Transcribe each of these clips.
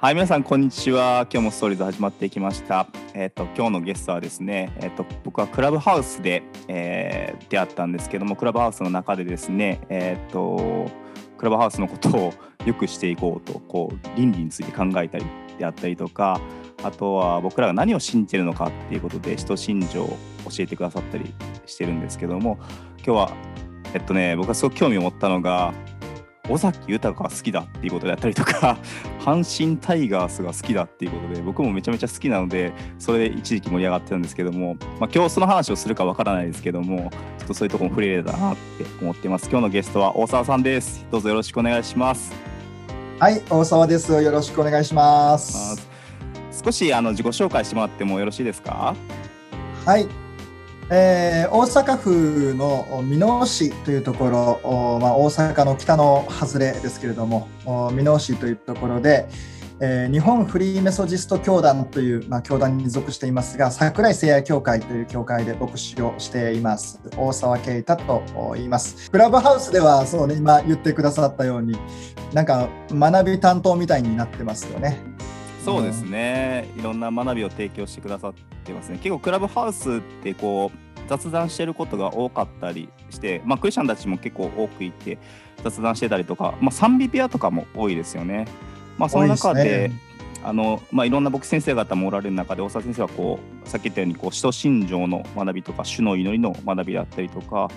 はい、皆さん、こんにちは。今日もストーリーズ始まっていきました。えっ、と、今日のゲストはですね、えっ、と、僕はクラブハウスで、えー出会ったんですけども、クラブハウスの中でですね、えっ、と、クラブハウスのことを良くしていこうと、こう、倫理について考えたりであったりとか、あとは僕らが何を信じてるのかっていうことで、人信条を教えてくださったりしてるんですけども、今日は、えっとね、僕がすごく興味を持ったのが、尾崎豊が好きだっていうことであったりとか 阪神タイガースが好きだっていうことで僕もめちゃめちゃ好きなのでそれで一時期盛り上がってたんですけども、まあ、今日その話をするかわからないですけどもちょっとそういうところも触れれたらなって思っています。今日のゲストは大沢さんです。どうぞよろしくお願いします。はい、大沢です。よろしくお願いします。少しあの自己紹介してもらってもよろしいですか？はい、えー大阪府の箕面市というところ、まあ、大阪の北の外れですけれども、箕面市というところで、えー日本フリーメソジスト教団という、まあ、教団に属していますが、桜井聖愛教会という教会で牧師をしています。大沢啓太と言います。クラブハウスでは、そうね、今言ってくださったように、なんか学び担当みたいになってますよね。そうですね、いろんな学びを提供してくださってますね。結構クラブハウスってこう雑談してることが多かったりして、まあ、クリスチャンたちも結構多くいて雑談してたりとか、まあ、賛美部屋とかも多いですよね。まあ、その中でねあのまあ、いろんな僕先生方もおられる中で大沢先生はこうさっき言ったようにこう使徒信条の学びとか主の祈りの学びだったりとか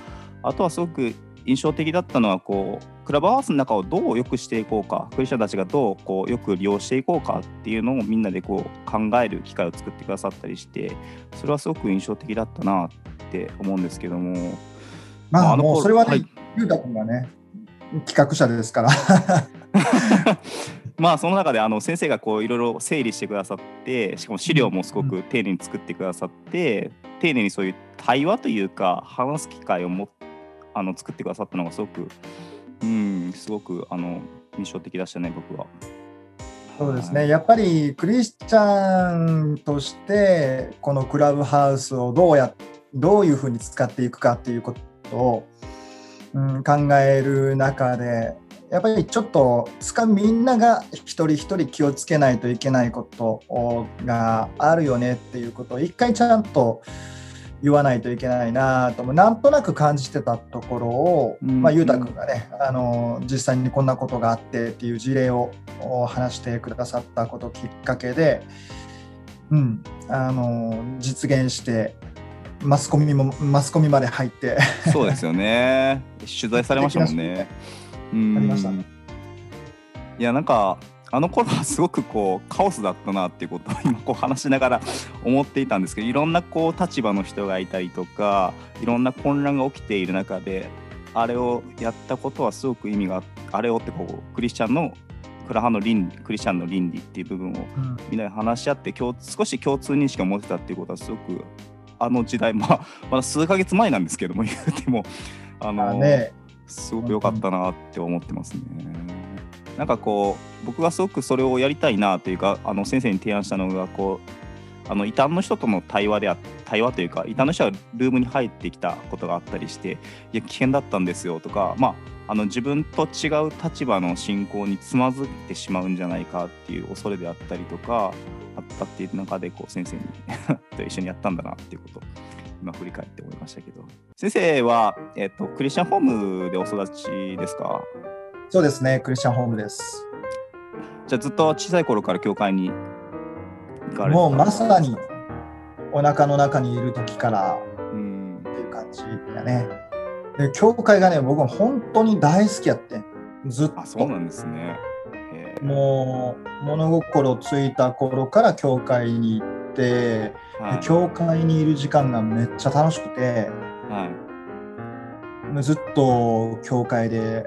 あとはすごく印象的だったのはこうクラブハウスの中をどう良くしていこうかクリスチャンたちがどうこうよく利用していこうかっていうのをみんなでこう考える機会を作ってくださったりしてそれはすごく印象的だったなって思うんですけども。まあ、あのもうそれはね、はい。ゆうたくんがね、企画者ですから。まあその中であの先生がこういろいろ整理してくださってしかも資料もすごく丁寧に作ってくださって丁寧にそういう対話というか話す機会をもあの作ってくださったのがすごくうんすごくあの印象的でしたね僕は。そうですね、やっぱりクリスチャンとして、このクラブハウスをどうやどういうふうに使っていくかっていうことを、うん、考える中で、やっぱりちょっと使うみんなが一人一人気をつけないといけないことがあるよねっていうことを一回ちゃんと言わないといけないなともなんとなく感じてたところを、うんまあ、ゆうたくんがねあの実際にこんなことがあってっていう事例をお話してくださったこときっかけで、うん、あの実現してマスコミもマスコミまで入って。そうですよね。取材されましたもんね。うん。ありました。いやなんかあの頃はすごくこうカオスだったなっていうことを 今こう話しながら思っていたんですけどいろんなこう立場の人がいたりとかいろんな混乱が起きている中であれをやったことはすごく意味がああれをってこうクリスチャンのクラハの倫理クリスチャンの倫理っていう部分をみんなで話し合って共少し共通認識を持ってたっていうことはすごくあの時代、まあ、まだ数ヶ月前なんですけども言うてもあのあねすごく良かったなって思ってますね。なんかこう僕がすごくそれをやりたいなというかあの先生に提案したのがこうあの異端の人との対話であ対話というか異端の人がルームに入ってきたことがあったりしていや危険だったんですよとかまああの自分と違う立場の信仰につまずいてしまうんじゃないかっていう恐れであったりとかあったっていう中でこう先生に と一緒にやったんだなっていうこと今振り返って思いましたけど。先生は、えっとクリスチャンホームでお育ちですか？そうですねクリスチャンホームです。じゃあずっと小さい頃から教会に行かれもうまさにお腹の中にいる時からうんっていう感じだね。で、教会がね、僕は本当に大好きやってん。ずっと。あそうなんですね。もう、物心ついた頃から教会に行って、ではい。教会にいる時間がめっちゃ楽しくて、はい。ずっと教会で、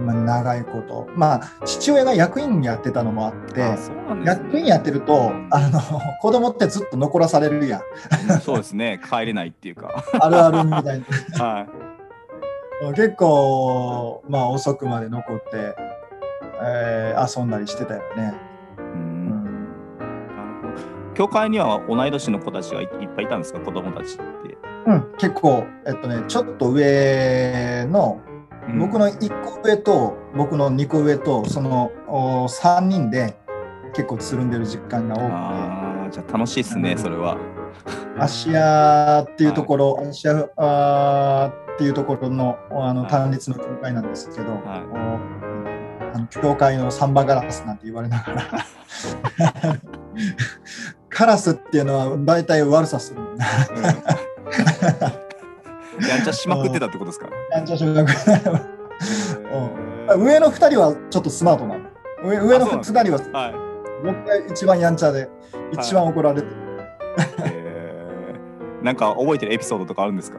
まあ、長いこと。まあ、父親が役員やってたのもあって、ね。役員やってると、あの、子供ってずっと残らされるやん。うんそうですね。帰れないっていうか。あるあるみたいな。はい。結構、まあ、遅くまで残って、えー遊んだりしてたよね。ううん。教会には同い年の子たちがいいっぱいいたんですか？子供たちって、うん、結構、えっとね、ちょっと上の、うん。僕の1個上と僕の2個上とそのお3人で結構つるんでる実感が多くて。ああじゃあ楽しいですね、うん。それは。芦屋っていうところ、芦屋あーっていうところのあのはい。単立の教会なんですけど、はい。おあの教会のサンバガラスなんて言われながら。カラスっていうのは大体悪さする。んだうんやんちゃしまくってたってことですか？やんちゃ小学へー。上の2人はちょっとスマートなの。上上のあそうなんです2人ははい。僕が一番やんちゃで一番怒られてる、えー。なんか覚えてるエピソードとかあるんですか？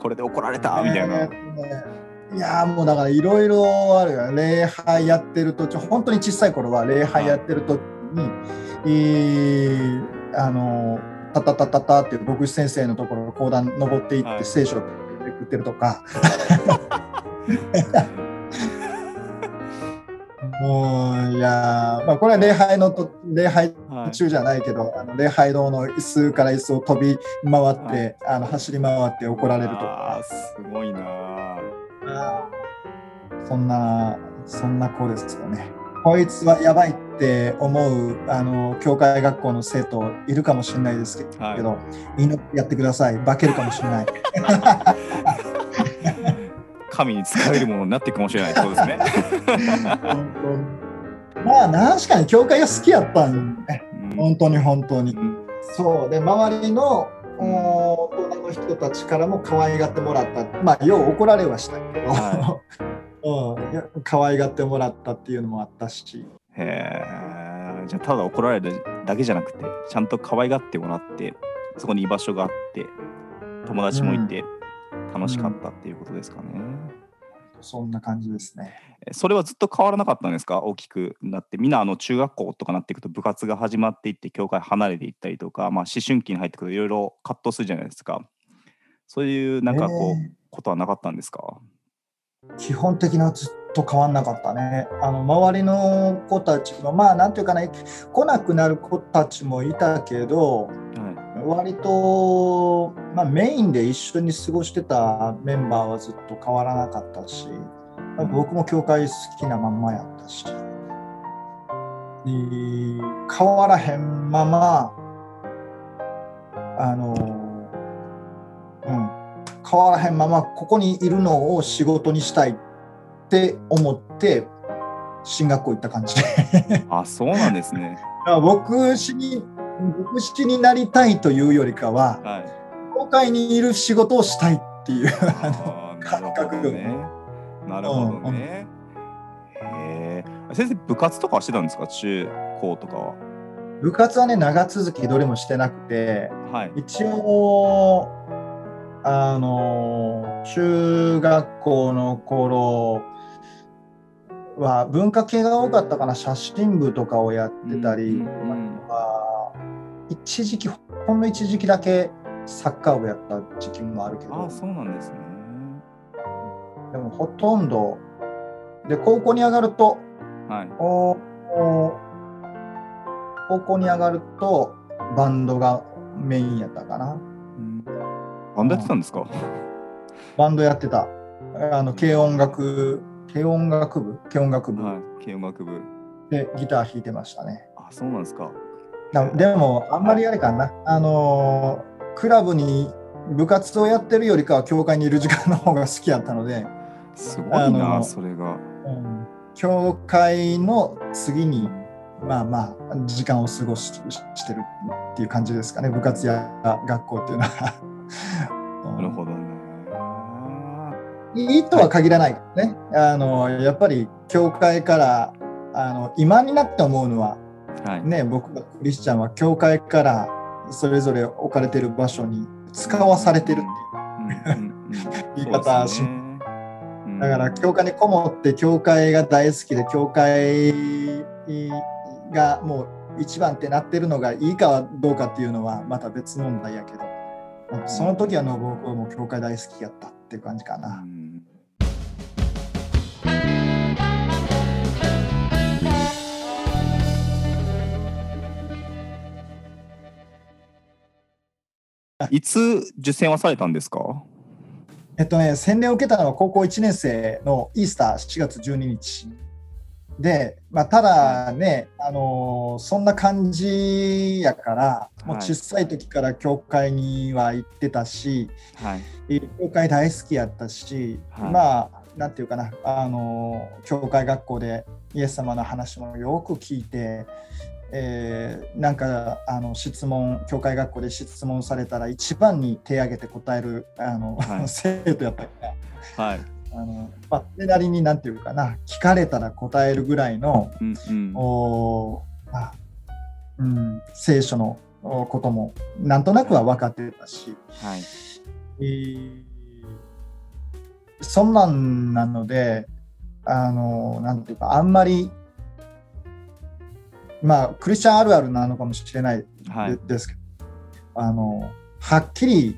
これで怒られた？みたいな。えーいやーもうだからいろいろあるよ。礼拝やってる途中本当に小さい頃は礼拝やってる時に、えーあのタタタタタって牧師先生のところ講談登っていって、はい。聖書をめくってるとか。もういやーまあこれは礼拝のと礼拝はい。中じゃないけど、あの礼拝堂の椅子から椅子を飛び回って、はい。あの走り回って怒られるとあかーすごいなー。そんなそんな子ですよね。こいつはやばいって思うあの教会学校の生徒いるかもしれないですけど、はい。祈ってやってください。化けるかもしれない。神に使えるものになっていくかもしれない。ってことですね。まあ確かに教会が好きやったんね。うん。本当に本当に。うん。そう。で周りのお大人の人たちからも可愛がってもらった。まあよう怒られはしたけど、は うん。可愛がってもらったっていうのもあったしへえ。じゃあただ怒られるだけじゃなくてちゃんと可愛がってもらってそこに居場所があって友達もいて楽しかったっていうことですかね。そんな感じですね。えそれはずっと変わらなかったんですか？大きくなってみんなあの中学校とかなっていくと部活が始まっていって教会離れていったりとか、まあ、思春期に入ってくるといろいろ葛藤するじゃないですかそういうなんかこう、ねことはなかったんですか？基本的にはずっと変わんなかったね。あの周りの子たちもまあなんていうかね来なくなる子たちもいたけどはい。割と、まあ、メインで一緒に過ごしてたメンバーはずっと変わらなかったし、まあ僕も教会好きなまんまやったし、で変わらへんままあの、うん、変わらへんままここにいるのを仕事にしたいって思って進学校行った感じ。あそうなんですね。だから牧師に牧師になりたいというよりかははい。教会にいる仕事をしたいっていう感るほ覚ね。なるほどね。へえ先生部活とかはしてたんですか？中高とかは。部活はね長続きどれもしてなくてはい。一応あの中学校の頃は文化系が多かったかな写真部とかをやってたり、一時期ほんの一時期だけサッカー部やった時期もあるけどあそうなんですね。でもほとんどで高校に上がるとはい。おお高校に上がるとバンドがメインやったかな。うんバンドやってたんですか？バンドやってた。あの軽音楽軽音楽部？軽音楽部。はい軽音楽部。でギター弾いてましたね。あそうなんですか。なでもあんまりあれかな。あのークラブに部活をやってるよりかは教会にいる時間の方が好きやったので、すごいあなのそれが。うん。教会の次にまあまあ時間を過ごししてるっていう感じですかね。部活や学校っていうのは。なるほどね。いいとは限らないからね。あのやっぱり教会からあの今になって思うのははい。ね僕がクリスチャンは教会からそれぞれ置かれてる場所に使わされてるっていう言い方しね。うん。だから教会にこもって教会が大好きで教会がもう一番ってなってるのがいいかどうかっていうのはまた別問題やけどその時はの僕はもう教会大好きやったっていう感じかうな。んいつ受選はされたんですか？えっとね洗礼を受けたのは高校1年生のイースター7月12日で、まあ、ただね、あのそんな感じやからもう小さい時から教会には行ってたし、はい、教会大好きやったし、はい、まあなんていうかなあの教会学校でイエス様の話もよく聞いて、えー、なんかあの質問教会学校で質問されたら一番に手を挙げて答えるあの、はい、生徒やったり、はいあのまあ、それなりになんていうかな聞かれたら答えるぐらいの、うんうん、おあうん、聖書のこともなんとなくは分かってたし、はい。えー、そんなんなのであのなんていうかあんまりまあクリスチャンあるあるなのかもしれないですけど、はい、あのはっきり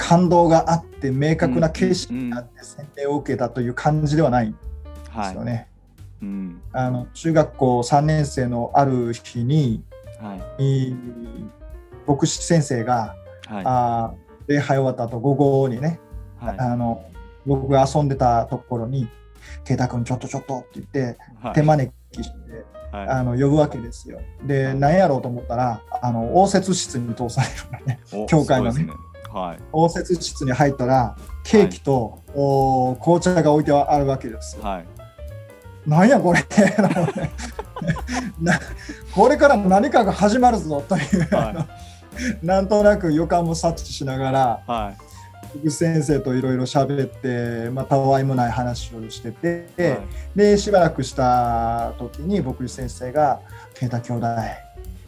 感動があって明確な形式があって洗礼を受けたという感じではないんですよね。はい。うん、あの中学校3年生のある日に、はい、牧師先生が、はい、あ礼拝終わった後午後にね、はい、あの僕が遊んでたところに「圭太君ちょっとちょっと」って言って、手招きして、あの呼ぶわけですよ。で、何やろうと思ったらあの応接室に通されるのね。教会のね。はい、応接室に入ったらケーキと、はい、お紅茶が置いてあるわけですよ。はい、なんやこれ。これから何かが始まるぞという、はい、なんとなく予感も察知しながら、はい、先生といろいろ喋って、まあ、たわいもない話をしてて、はい、でしばらくした時に僕先生が「啓太兄弟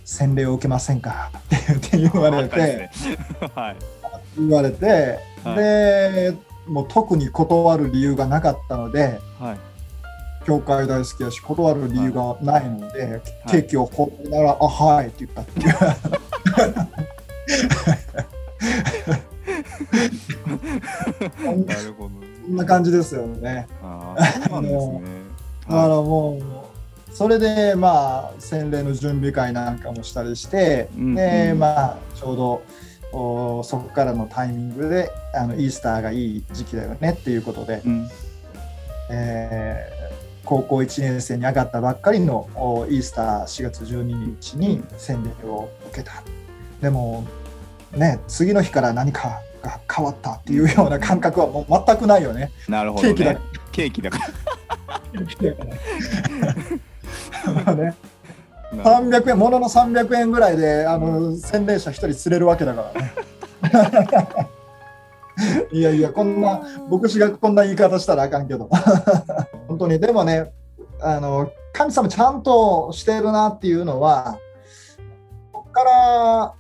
洗礼を受けませんか?」って言われて。はい言われて、はい、でもう特に断る理由がなかったので、はい、教会大好きだし断る理由がないので、はい、ケーキを放ってなら「あはい」って言ったっていう。なるほど、こんな感じですよね。あそうですね。だからもうそれでまあ洗礼の準備会なんかもしたりして、うん、でまあちょうど。そこからのタイミングであのイースターがいい時期だよねっていうことで、うん、えー、高校1年生に上がったばっかりのイースター4月12日に洗礼を受けた。でもね次の日から何かが変わったっていうような感覚はもう全くないよね。なるほど、ね、ケーキだケーキだから。ケーキだから。ね300円ものの300円ぐらいであの洗礼者1人釣れるわけだからね。いやいやこんな牧師がこんな言い方したらあかんけど。本当に。でもねあの神様ちゃんとしてるなっていうのはここから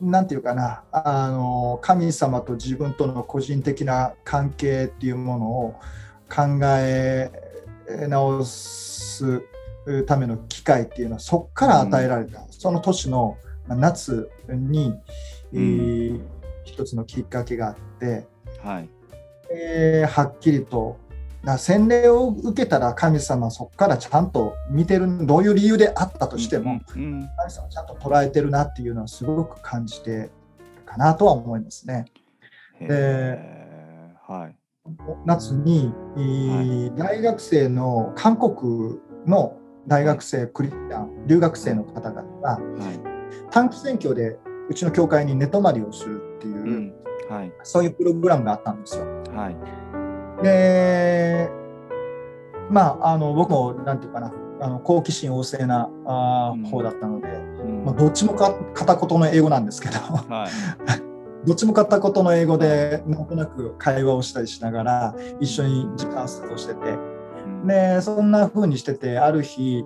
なんていうかなあの神様と自分との個人的な関係っていうものを考え直すための機会っていうのはそこから与えられた、うん、その年の夏に、うん、一つのきっかけがあって、はい。えー、はっきりと洗礼を受けたら神様そこからちゃんと見てるどういう理由であったとしても、うんうん、神様ちゃんと捉えてるなっていうのはすごく感じてるかなとは思いますね。で、はい、夏に、はい、大学生の韓国の大学生、クリスチャン、留学生の方々が、短期選挙でうちの教会に寝泊まりをするっていう、うん。はい、そういうプログラムがあったんですよ。はい、で、まあ、あの僕もなんていうかな、あの好奇心旺盛なあ、方だったので、うん、まあ、どっちもか片言の英語なんですけど、はい、どっちも片言の英語でなんとなく会話をしたりしながら一緒に時間を過ごしてて。でそんな風にしててある日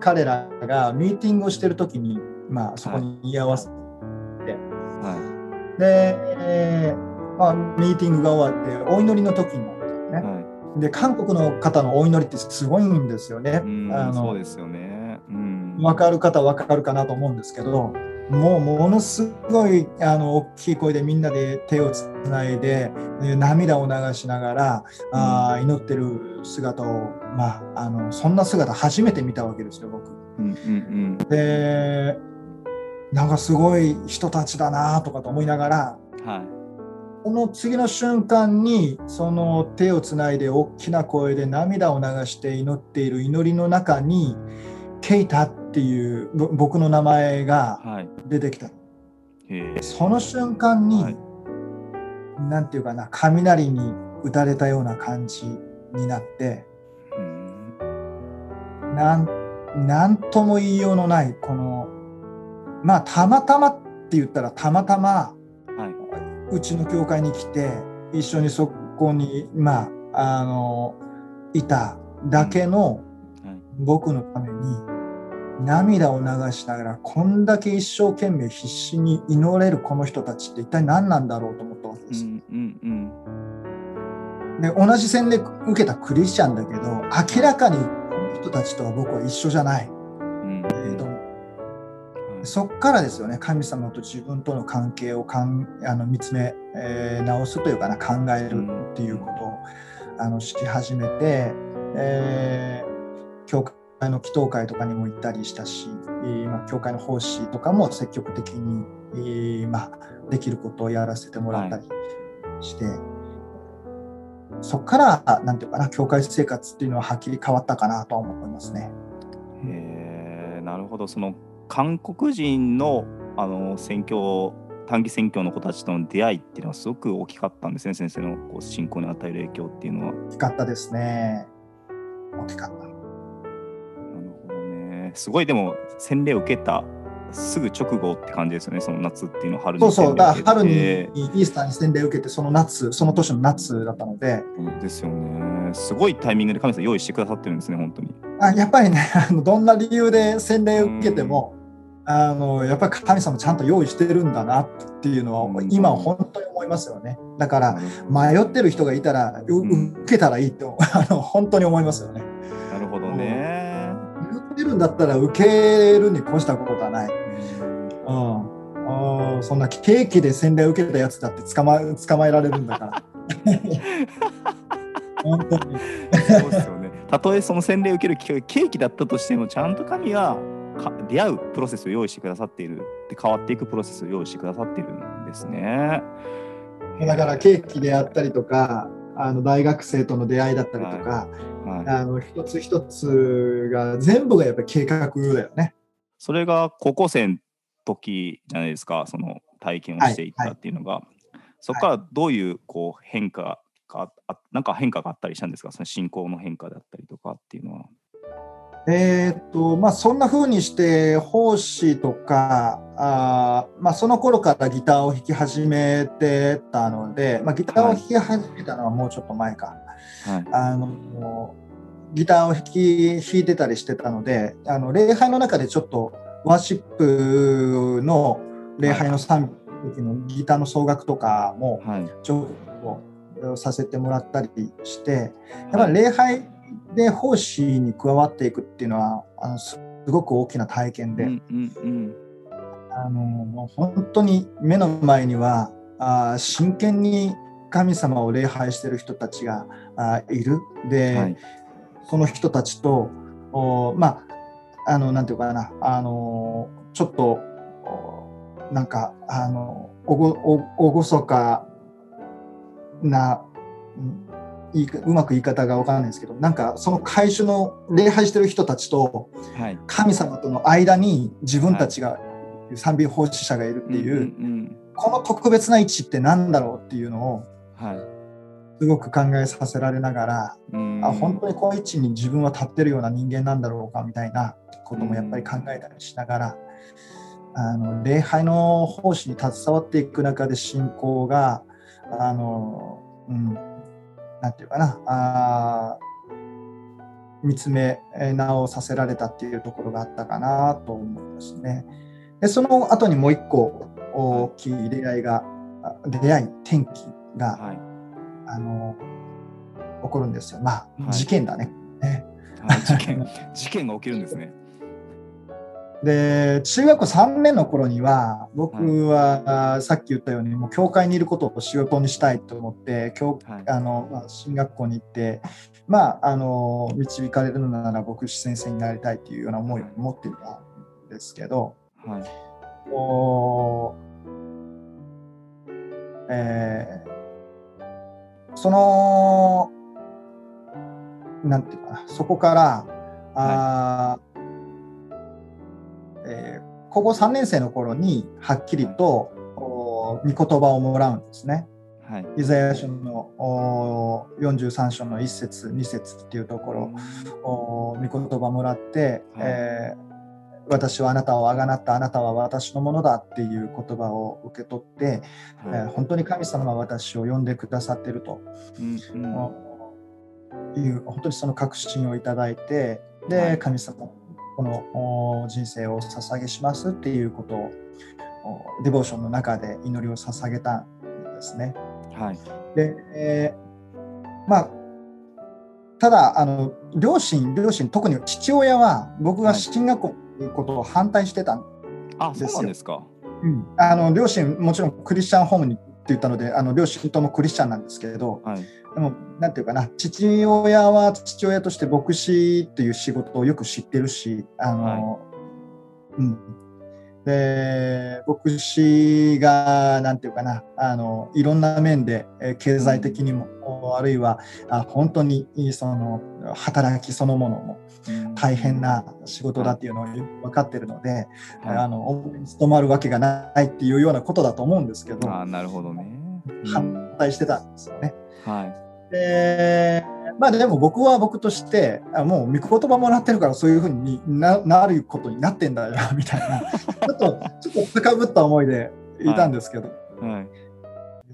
彼らがミーティングをしてる時に、まあ、そこに居合わせて、はい、で、えー、まあ、ミーティングが終わってお祈りの時になったね、はい、で韓国の方のお祈りってすごいんですよね。あのそうですよね、うん、分かる方分かるかなと思うんですけどもうものすごいあの大きい声でみんなで手をつないで涙を流しながら、うん、あ祈ってる姿を、まあ、あのそんな姿初めて見たわけですよ僕。うんうんうん、でなんかすごい人たちだなとかと思いながら、はい、その次の瞬間にその手をつないで大きな声で涙を流して祈っている祈りの中にケイタっていう僕の名前が出てきた、はい、その瞬間に、はい、なんていうかな雷に打たれたような感じになって、うん、なんなんとも言いようのないこのまあたまたまって言ったらたまたま、はい、うちの教会に来て一緒にそこにまああのいただけの僕のために涙を流しながらこんだけ一生懸命必死に祈れるこの人たちって一体何なんだろうと思ったわけです。うんうんうん、で同じ洗礼受けたクリスチャンだけど明らかにこの人たちとは僕は一緒じゃない。うんえーとそっからですよね神様と自分との関係をかんあの見つめ、えー、直すというかな考えるっていうことをあのし始めて、えー、教会の祈祷会とかにも行ったりしたし、まあ、教会の奉仕とかも積極的に、まあ、できることをやらせてもらったりして、はい、そこから何て言うかな教会生活っていうのははっきり変わったかなとは思いますね。へなるほどその韓国人のあの選挙短期選挙の子たちとの出会いっていうのはすごく大きかったんですね先生のこう信仰に与える影響っていうのは。大きかったですね。大きかった。すごいでも洗礼を受けたすぐ直後って感じですよね、その夏っていうのは春にそうそう、だ春にイースターに洗礼を受けて、その夏、その年の夏だったので。ですよね。すごいタイミングで神様用意してくださってるんですね、本当に。あやっぱりね あの、どんな理由で洗礼を受けても、あのやっぱり神様ちゃんと用意してるんだなっていうのは、今本当に思いますよね。だから、迷ってる人がいたら、受けたらいいって あの本当に思いますよね。だったら受けるに越したことはない。うん、そんなケーキで洗礼を受けたやつだって捕ま捕まえられるんだから。本当に。そうですよね。たとえその洗礼を受けるケーキだったとしても、ちゃんと神は出会うプロセスを用意してくださっているで変わっていくプロセスを用意してくださっているんですね。だからケーキであったりとかあの大学生との出会いだったりとか、はい。はい、あの一つ一つが全部がやっぱり計画だよね。それが高校生の時じゃないですかその体験をしていったっていうのが、はい、そこからどういうこう変化があなんか変化があったりしたんですか？その信仰の変化だったりとかっていうのは。えーとまあ、そんな風にして奉仕とかあ、まあ、その頃からギターを弾き始めてたので、まあ、ギターを弾き始めたのはもうちょっと前か、はい、あのギターを弾き弾いてたりしてたのであの礼拝の中でちょっとワーシップの礼拝の賛美時のギターの総額とかもちょっとさせてもらったりして、やっぱり礼拝で奉仕に加わっていくっていうのはあのすごく大きな体験で、うんうんうん、あの本当に目の前にはあ真剣に神様を礼拝してる人たちがあいる。で、はい、その人たちとおまああのなんていうかなあのちょっとなんかあのおごおおごそかな、いいうまく言い方が分からないんですけどなんかその会社の礼拝してる人たちと神様との間に自分たちが賛美奉仕者がいるっていう,、この特別な位置って何だろうっていうのを、すごく考えさせられながら、あ本当にこの位置に自分は立ってるような人間なんだろうかみたいなこともやっぱり考えたりしながら、あの礼拝の奉仕に携わっていく中で信仰があの、うん、なんていうかなあ見つめ直させられたっていうところがあったかなと思いますね。でその後にもう一個大きい出会いが出会い転機が、はい、あの起こるんですよ。まあ、はい、事件だね。ね事件事件が起きるんですね。で中学校3年の頃には僕は、さっき言ったようにもう教会にいることを仕事にしたいと思って教、はい、あのまあ、進学校に行ってまああの導かれるのなら牧師先生になりたいというような思いを持っていたんですけど、はい。おえーそのなんていうかなそこからあ、えー高校3年生の頃にはっきりと、お御言葉をもらうんですね。はい。イザヤ書のお43章の1節2節っていうところお御言葉もらって、はい。えー私はあなたをあがなった。あなたは私のものだっていう言葉を受け取って、えーはい本当に神様は私を呼んでくださってると。うんうん。いう本当にその確信をいただいてで、はい。神様このお人生を捧げしますっていうことをおデボーションの中で祈りを捧げたんですね。はい。で、えーまあただあの両親両親特に父親は僕が進学校ということを反対してたんあ、ですよそうなんですか。うんあの両親もちろんクリスチャンホームに言ったのであの両親ともクリスチャンなんですけれどはい。でもなんていうかな父親は父親として牧師っていう仕事をよく知ってるしあの、うん、で牧師がなんていうかなあのいろんな面でえー経済的にも、あるいはあ本当にその働きそのものもうん大変な仕事だっていうのを分かってるので、はあの務まるわけがないっていうようなことだと思うんですけい。どあー、なるほどね。うん反対してたんですよね。はい。でまあでも僕は僕としてあもう御言葉もらってるからそういうふうにななることになってんだよみたいな ちょっとちょっと高ぶった思いでいたんですけど、はい。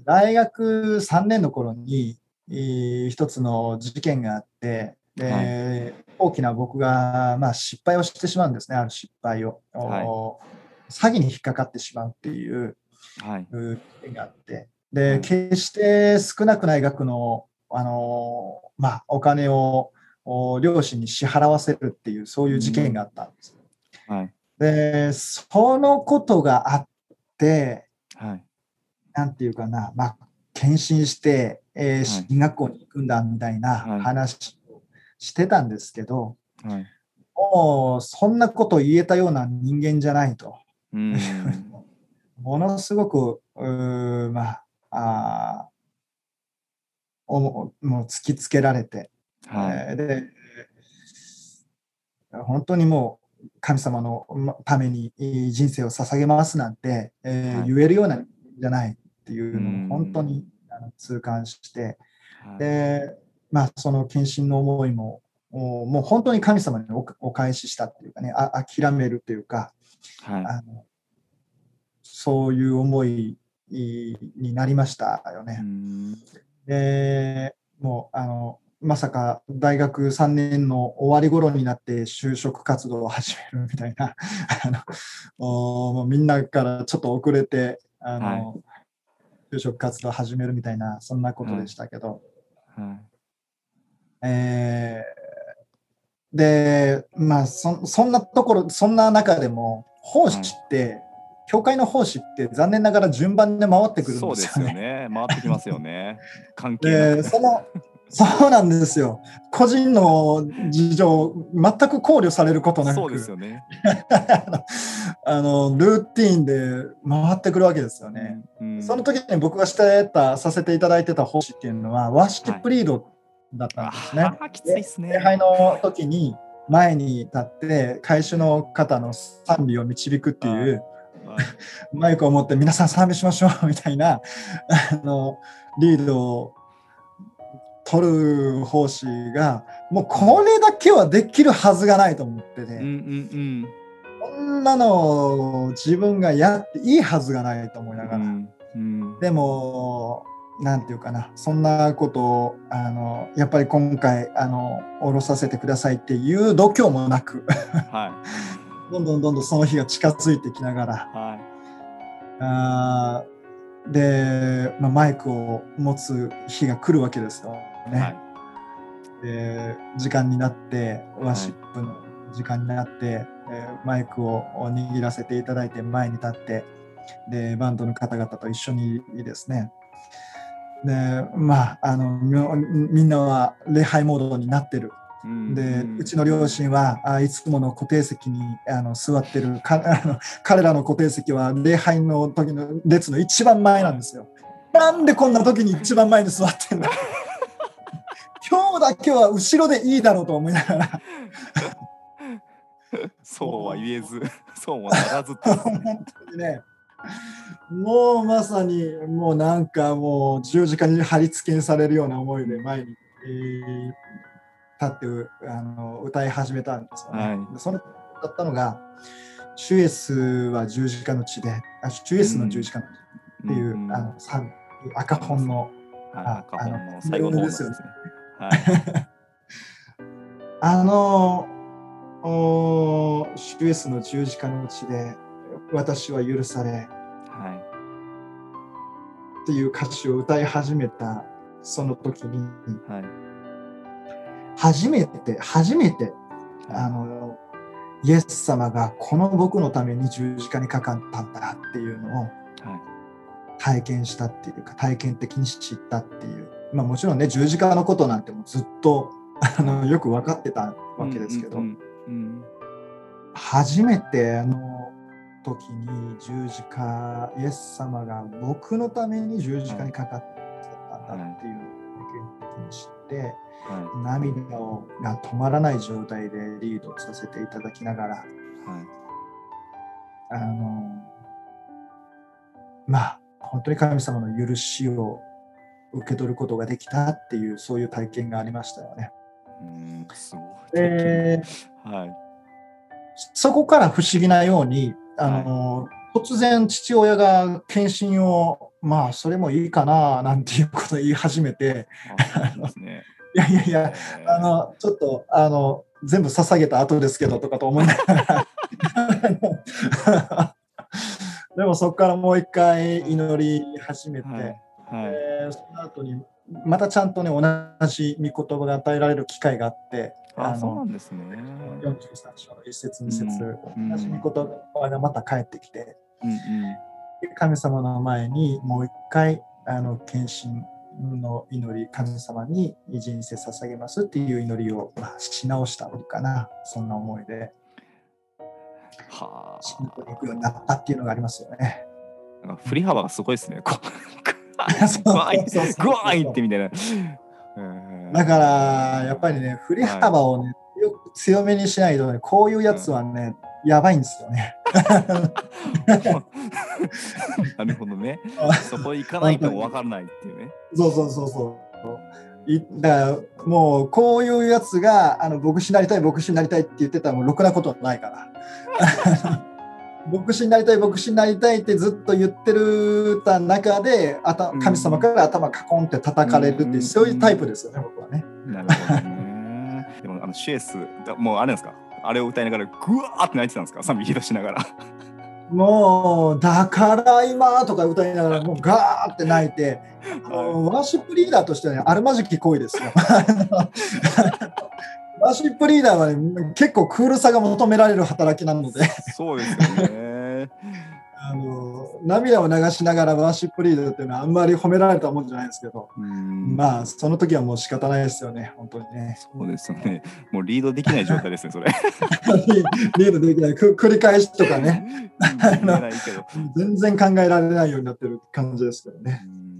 大学3年の頃にえー一つの事件があってで、大きな僕が、まあ、失敗をしてしまうんですねある失敗を、はいお詐欺に引っかかってしまうっていうはい。があってで、はい決して少なくない額の、あのーまあ、お金をお両親に支払わせるっていうそういう事件があったんです。はい。でそのことがあってはい。なんていうかな、まあ、献身して、えーい進学校に行くんだみたいなはい話をしてたんですけど、はい。もうそんなこと言えたような人間じゃないと。うん。ものすごく、うーまあ、あーおももう突きつけられて、はい。えーで、本当にもう神様のまために人生を捧げますなんて、えーはい言えるような人間じゃないっていううんのを本当に痛感して、はいで、まあ、その献身の思いも、おもう本当に神様におお返ししたっていうかね、あ諦めるというか、はい。あのそういう思いになりましたようね。んでもうあのまさか大学3年の終わり頃になって就職活動を始めるみたいな あのおもうみんなからちょっと遅れてあの、就職活動を始めるみたいなそんなことでしたけど、はい。えーでまあそそんなところそんな中でも奉仕って、教会の奉仕って残念ながら順番で回ってくるんそうですよですよね。ね。回ってきますよね。関係そのそうなんですよ個人の事情全く考慮されることなくそうですよね。あのルーティーンで回ってくるわけですよね。うんその時に僕がしてたさせていただいてた奉仕っていうのはワーシップリードだったんですね。きついですね。礼拝の時に前に立って会衆の方の賛美を導くっていうはいマイクを持って皆さん賛美しましょうみたいなあのリードを取る奉仕がもうこれだけはできるはずがないと思ってうんうて、んこんなの自分がやっていいはずがないと思いながら、うん。うんでもなんていうかなそんなことをあのやっぱり今回あの下ろさせてくださいっていう度胸もなくは どんどんどんどんその日が近づいてきながらい。はい。あーで、まあ、マイクを持つ日が来るわけですよね。はい。で時間になってワーシップの時間になって、えーマイクを握らせていただいて前に立ってでバンドの方々と一緒にですねでまああのみみんなは礼拝モードになってる。うん。でうちの両親はあいつもの固定席にあの座ってる。かあの彼らの固定席は礼拝の時の列の一番前なんですよ。なんでこんな時に一番前に座ってんだ。今日だけは後ろでいいだろうと思いながら。そうは言えず、そうもならず 本当にねもうまさにもうなんかもう十字架に貼り付けにされるような思いで前に、えー立ってあの歌い始めたんですよね。はいでそのだったのが「シュエスは十字架の地で」あ「シュエスの十字架の地」っていう、んあの赤本のはいあ赤本の最後の方ですね。はい。あのおシュエスの十字架の地で私は許されはい。っていう歌詞を歌い始めたその時に。はい。初めて初めてあのイエス様がこの僕のために十字架にかかったんだっていうのをはい。体験したっていうか体験的に知ったっていう。まあもちろんね十字架のことなんてもうずっとあのよく分かってたわけですけど、初めてあの時に十字架イエス様が僕のために十字架にかかってたんだっていう体験的に知って、うんはい涙をが止まらない状態でリードさせていただきながらはいあのまあ本当に神様の許しを受け取ることができたっていうそういう体験がありましたよね。うんすごい。ではい。そこから不思議なようにあの、突然父親が検診をまあそれもいいかななんていうことを言い始めてね。いやいやいやえーあのちょっとあの全部捧げた後ですけどとかと思いながら でもそこからもう一回祈り始めて、はい。はい。えーその後にまたちゃんとね同じ御言葉が与えられる機会があってあ、そうなのんですね。43章の一節二節、うん同じ御言葉がまた帰ってきてうんうん。神様の前にもう一回あの献身の祈り神様に人生捧げますっていう祈りを、まあ、し直したのかなそんな思いでは信仰に行くようになったっていうのがありますよね。振り幅がすごいですね。こうそうグワイングワインってみたいな。うんだからやっぱりね振り幅をね、よく強めにしないとねこういうやつはね、やばいんですよね。なるほどね。そこ行かないと分からないっていうね。そうそうそうそう。いだからもうこういうやつがあの牧師になりたい牧師になりたいって言ってたらもうろくなことないから。牧師になりたい牧師になりたいってずっと言ってるた中であた神様から頭カコンって叩かれるっていう、うんそういうタイプですよね僕はね。なるほどね。でもあのシュエス、だもうあれなんですか？あれを歌いながらグワーって泣いてたんですか？賛美披露しながら。もうだから今とか歌いながらもうガーって泣いて、あのワーシップリーダーとしてはねあるまじき行為ですよ。ワーシップリーダーは、ね、結構クールさが求められる働きなのでそうですよね。あの涙を流しながらワーシップリーダーっていうのはあんまり褒められたもんじゃないですけど、うんまあその時はもう仕方ないですよね本当にねそうですよね。もうリードできない状態ですね、それ。リードできないく繰り返しとかね。全然考えられないようになってる感じですけどね。うん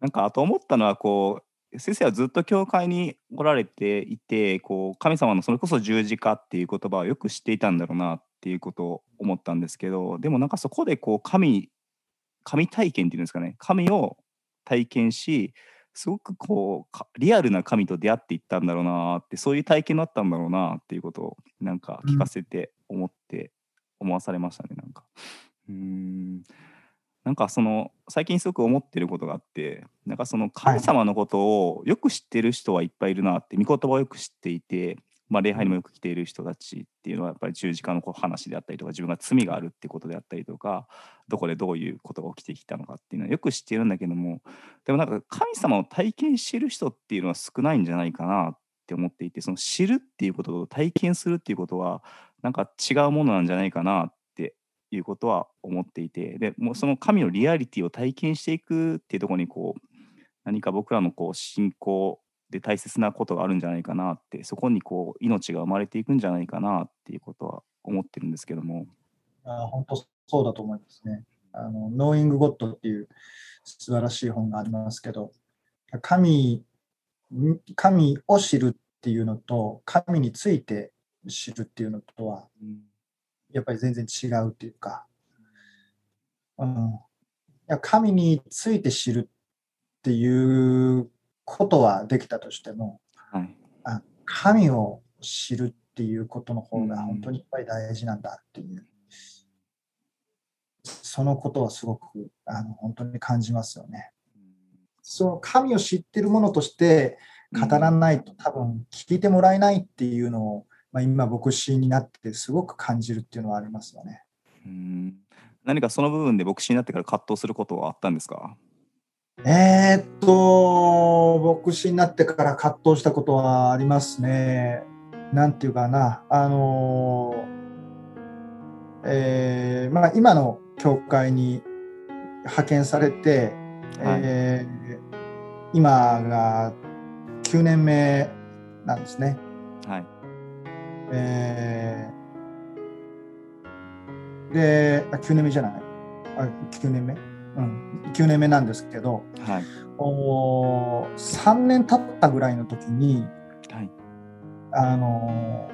なんかあと思ったのはこう先生はずっと教会におられていてこう神様のそれこそ十字架っていう言葉をよく知っていたんだろうなっていうことを思ったんですけどでもなんかそこでこう神神体験っていうんですかね神を体験しすごくこうリアルな神と出会っていったんだろうなってそういう体験だったんだろうなっていうことをなんか聞かせて思って思わされましたねなんか。うんなんかその最近すごく思ってることがあってなんかその神様のことをよく知ってる人はいっぱいいるなって御言葉をよく知っていて、まあ、礼拝にもよく来ている人たちっていうのはやっぱり十字架のこう話であったりとか自分が罪があるっていうことであったりとかどこでどういうことが起きてきたのかっていうのはよく知っているんだけどもでもなんか神様を体験している人っていうのは少ないんじゃないかなって思っていてその知るっていうことと体験するっていうことはなんか違うものなんじゃないかなっていうことは思っていてでもうその神のリアリティを体験していくっていうところにこう何か僕らのこう信仰で大切なことがあるんじゃないかなってそこにこう命が生まれていくんじゃないかなっていうことは思ってるんですけども。あ本当そうだと思いますね。あの、 Knowing God っていう素晴らしい本がありますけど、神、神を知るっていうのと、神について知るっていうのとは、やっぱり全然違うっていうか、うん、いや神について知るっていうことはできたとしても、はい、あ神を知るっていうことの方が本当にやっぱり大事なんだっていう、そのことはすごくあの本当に感じますよね。その神を知ってるものとして語らないと多分聞いてもらえないっていうのを、まあ、今牧師になってすごく感じるっていうのはありますよね。うん何かその部分で牧師になってから葛藤することはあったんですか？えー、っと、牧師になってから葛藤したことはありますね。なんていうかな、あのえー、まあ、今の教会に派遣されて、はい、えー、今が9年目なんですね。はい。えー、で、あ9年目じゃない？あ9年目？うん、9年目なんですけど、はい、お3年経ったぐらいの時に、はい、あの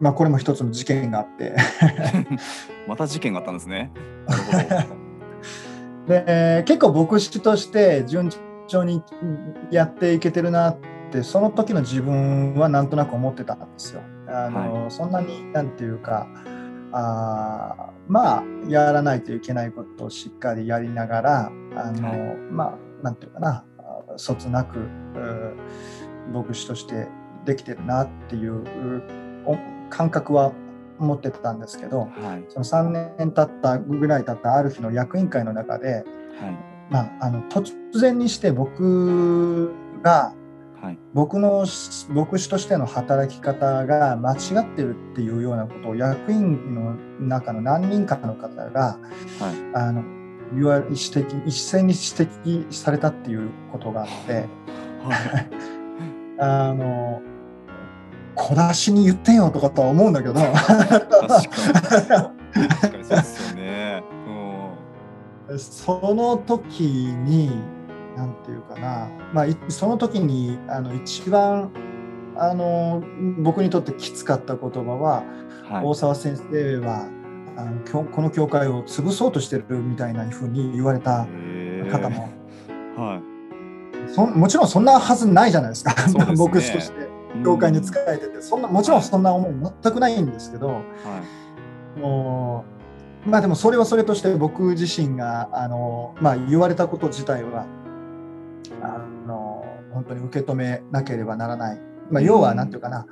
まあこれも一つの事件があって。また事件があったんですね。で結構牧師として順調にやっていけてるなってその時の自分はなんとなく思ってたんですよ。あの、はい、そんなになんていうかあまあやらないといけないことをしっかりやりながらあの、はい、まあなんていうかなそつなく牧師としてできてるなっていう感覚は持ってたんですけど、はい、その3年経ったぐらい経ったある日の役員会の中で、はい、まあ、あの突然にして僕がはい、僕の牧師としての働き方が間違ってるっていうようなことを役員の中の何人かの方が、はい、あの言わ指摘一斉に指摘されたっていうことがあって、はい、あの小出しに言ってよとかとは思うんだけど。確かにそうですよね、うん、その時になんていうかな、まあ、その時にあの一番あの僕にとってきつかった言葉は、はい、大沢先生はあのこの教会を潰そうとしてるみたいなふうに言われた方も、はい、そもちろんそんなはずないじゃないですか、ね、牧師として教会に仕えてて、そんなもちろんそんな思い全くないんですけど、はい、もうまあでもそれはそれとして僕自身があの、まあ、言われたこと自体は本当に受け止めなければならない。まあ、要は何て言うかな、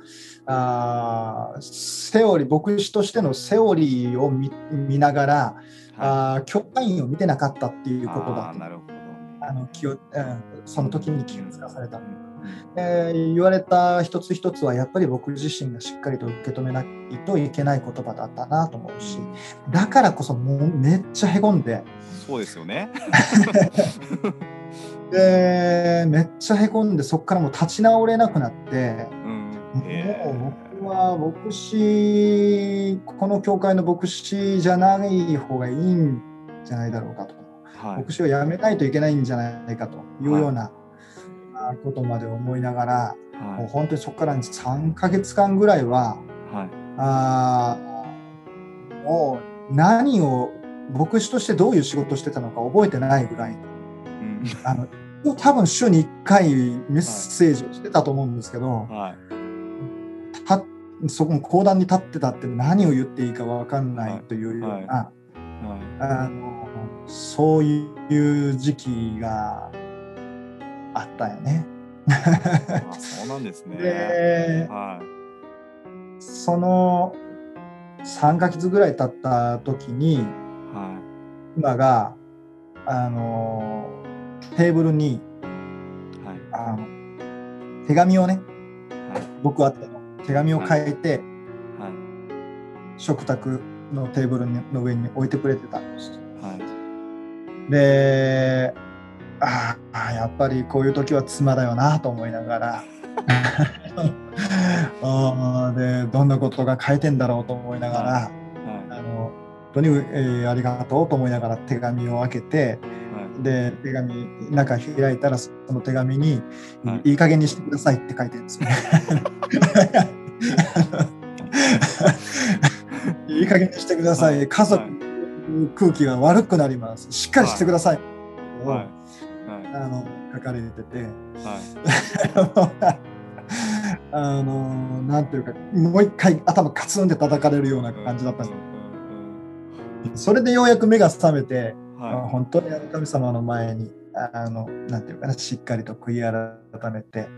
あセオリー牧師としてのセオリーを見ながら、はい、あ教会員を見てなかったっていうことだと。なるほどあの気を、うん、その時に気をつかされた。えー、言われた一つ一つはやっぱり僕自身がしっかりと受け止めないといけない言葉だったなと思うし。だからこそもうめっちゃへこんで。そうですよね でめっちゃへこんでそこからもう立ち直れなくなって、うん、もう僕は牧師この教会の牧師じゃない方がいいんじゃないだろうかと、はい、牧師を辞めないといけないんじゃないかというようなことまで思いながら、はい、もう本当にそこから3か月間ぐらいは、はい、あもう何を牧師としてどういう仕事してたのか覚えてないぐらい。あの多分週に1回メッセージをしてたと思うんですけど、はい、たそこも講談に立ってたって何を言っていいか分かんないというような、はい。はい、あのそういう時期があったよね。そうなんですね。で、はい、その3か月ぐらい経った時に、はい、今があのテーブルに、はい、あの手紙をね、はい、僕あっての。手紙を書いて、はい、食卓のテーブルの上に置いてくれてた。んです。はい、でああやっぱりこういう時は妻だよなと思いながら。あ でどんなことが書いてんだろうと思いながら、はい、あの当に、えー、ありがとうと思いながら手紙を開けて、はい、で手紙中開いたらその手紙に、はい、いい加減にしてくださいって書いてるんですね。いい加減にしてください。家族、はい、空気が悪くなります。しっかりしてください。はい、あの書かれてて、はい、あのなんていうかもう一回頭カツンって叩かれるような感じだったんです、それでようやく目が覚めて、はい、本当に神様の前にあのなんていうかなしっかりと悔い改めて、はい、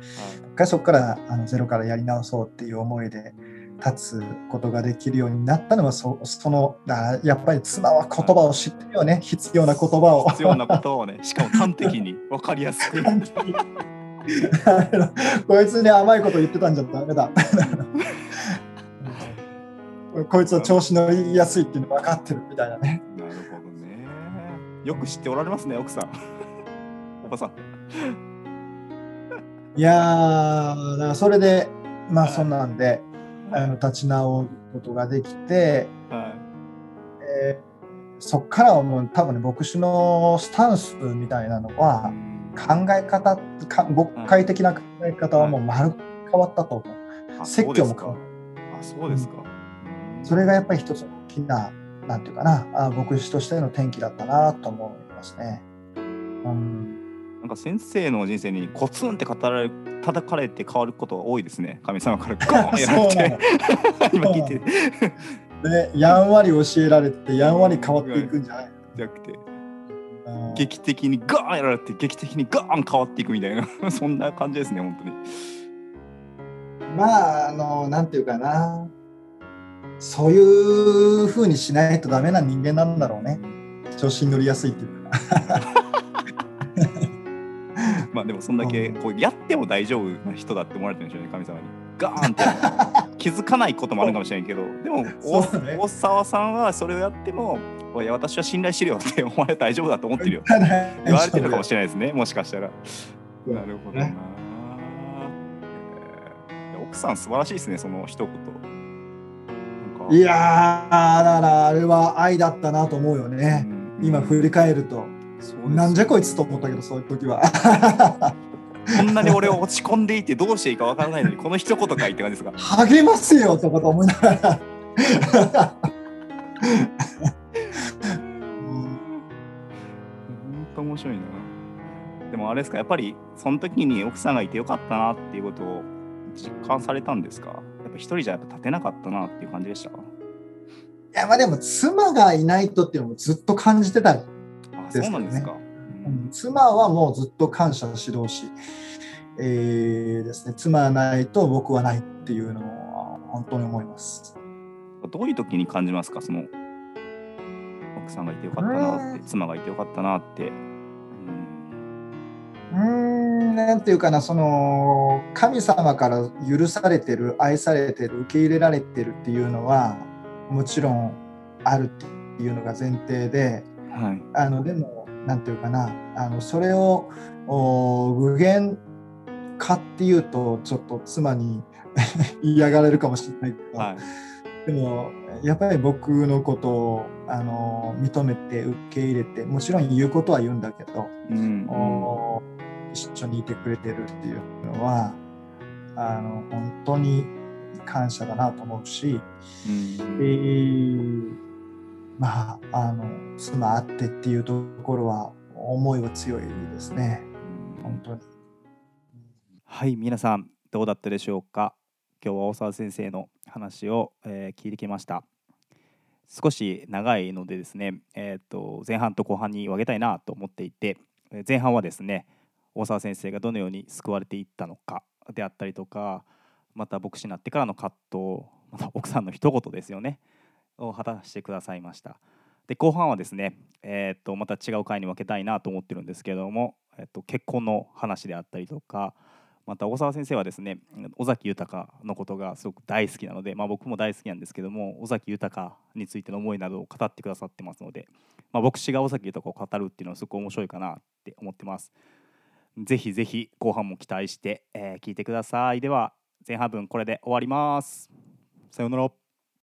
一回そこからあのゼロからやり直そうっていう思いで立つことができるようになったのはそそのやっぱり妻は言葉を知ってるよね、はい、必要な言葉を。必要な言葉をね。しかも端的に分かりやすく。こいつに甘いこと言ってたんじゃダメだ。こいつは調子乗りやすいっていうの分かってるみたいなね。なるほど。ねよく知っておられますね奥さん。おばさん。いやーそれでまあそんなんで、あの立ち直ることができて、はい。えー、そっからはもう多分ね牧師のスタンスみたいなのは考え方か牧会的な考え方はもう丸変わったと思う、はい、説教も変わるあそうですか、うん、それがやっぱり一つ大きななんていうかなあ牧師としての転機だったなと思いますね。うん。なんか先生の人生にコツンって語られ叩かれて変わることが多いですね。神様からゴーンやられて。今聞いて。ね、やんわり教えられてやんわり変わっていくんじゃないじゃなくて。劇的にガーンやられて劇的にガーン変わっていくみたいな。そんな感じですね本当に。まああのなんていうかなそういうふうにしないとダメな人間なんだろうね。調子に乗りやすいっていうか。まあでもそんだけこうやっても大丈夫な人だって思われてるんでしょうね神様に。ガーンって。気づかないこともあるかもしれないけど。でも、ね、大沢さんはそれをやってもいや私は信頼してるよって思われ大丈夫だと思ってるよ。言われてるかもしれないですねもしかしたら。なるほどな、えー、奥さん素晴らしいですねその一言。いやーだからあれは愛だったなと思うよね、うん、今振り返ると。なんじゃこいつと思ったけどそういう時は。こんなに俺を落ち込んでいてどうしていいかわからないのにこの一言かいって感じですか？励ますよとかと思いながら。本当面白いな。でもあれですかやっぱりその時に奥さんがいてよかったなっていうことを実感されたんですか？一人じゃやっぱ立てなかったなっていう感じでしたいやまあでも妻がいないとっていうのもずっと感じてたですそうなんですか、うん、妻はもうずっと感謝指導し、えー、ですね、妻ないと僕はないっていうのは本当に思います。どういう時に感じますか？その奥さんがいてよかったなって、妻がいてよかったなって。うん、なんていうかな、その神様から許されてる、愛されてる、受け入れられてるっていうのは、もちろんあるっていうのが前提で、はい、あのでも何て言うかなあのそれを具現化っていうとちょっと妻に 嫌がられるかもしれないけど、はい、でもやっぱり僕のことをあの認めて受け入れてもちろん言うことは言うんだけど、うんうん、一緒にいてくれてるっていうのはあの本当に感謝だなと思うし、うん、えーまあ、あの妻あってっていうところは思いは強いですね。本当に。はい皆さんどうだったでしょうか？今日は大沢先生の話を、えー、聞いてきました。少し長いのでですね、えーと、前半と後半に分けたいなと思っていて前半はですね大沢先生がどのように救われていったのかであったりとかまた牧師になってからの葛藤また奥さんの一言ですよねを果たしてくださいましたで後半はですね、えー、とまた違う回に分けたいなと思ってるんですけれども、えー、と結婚の話であったりとかまた小沢先生はですね尾崎豊のことがすごく大好きなので、まあ、僕も大好きなんですけども尾崎豊についての思いなどを語ってくださってますので、まあ、牧師が尾崎豊を語るっていうのはすごく面白いかなって思ってます。ぜひぜひ後半も期待して、えー、聞いてください。では前半分これで終わります。さようなら。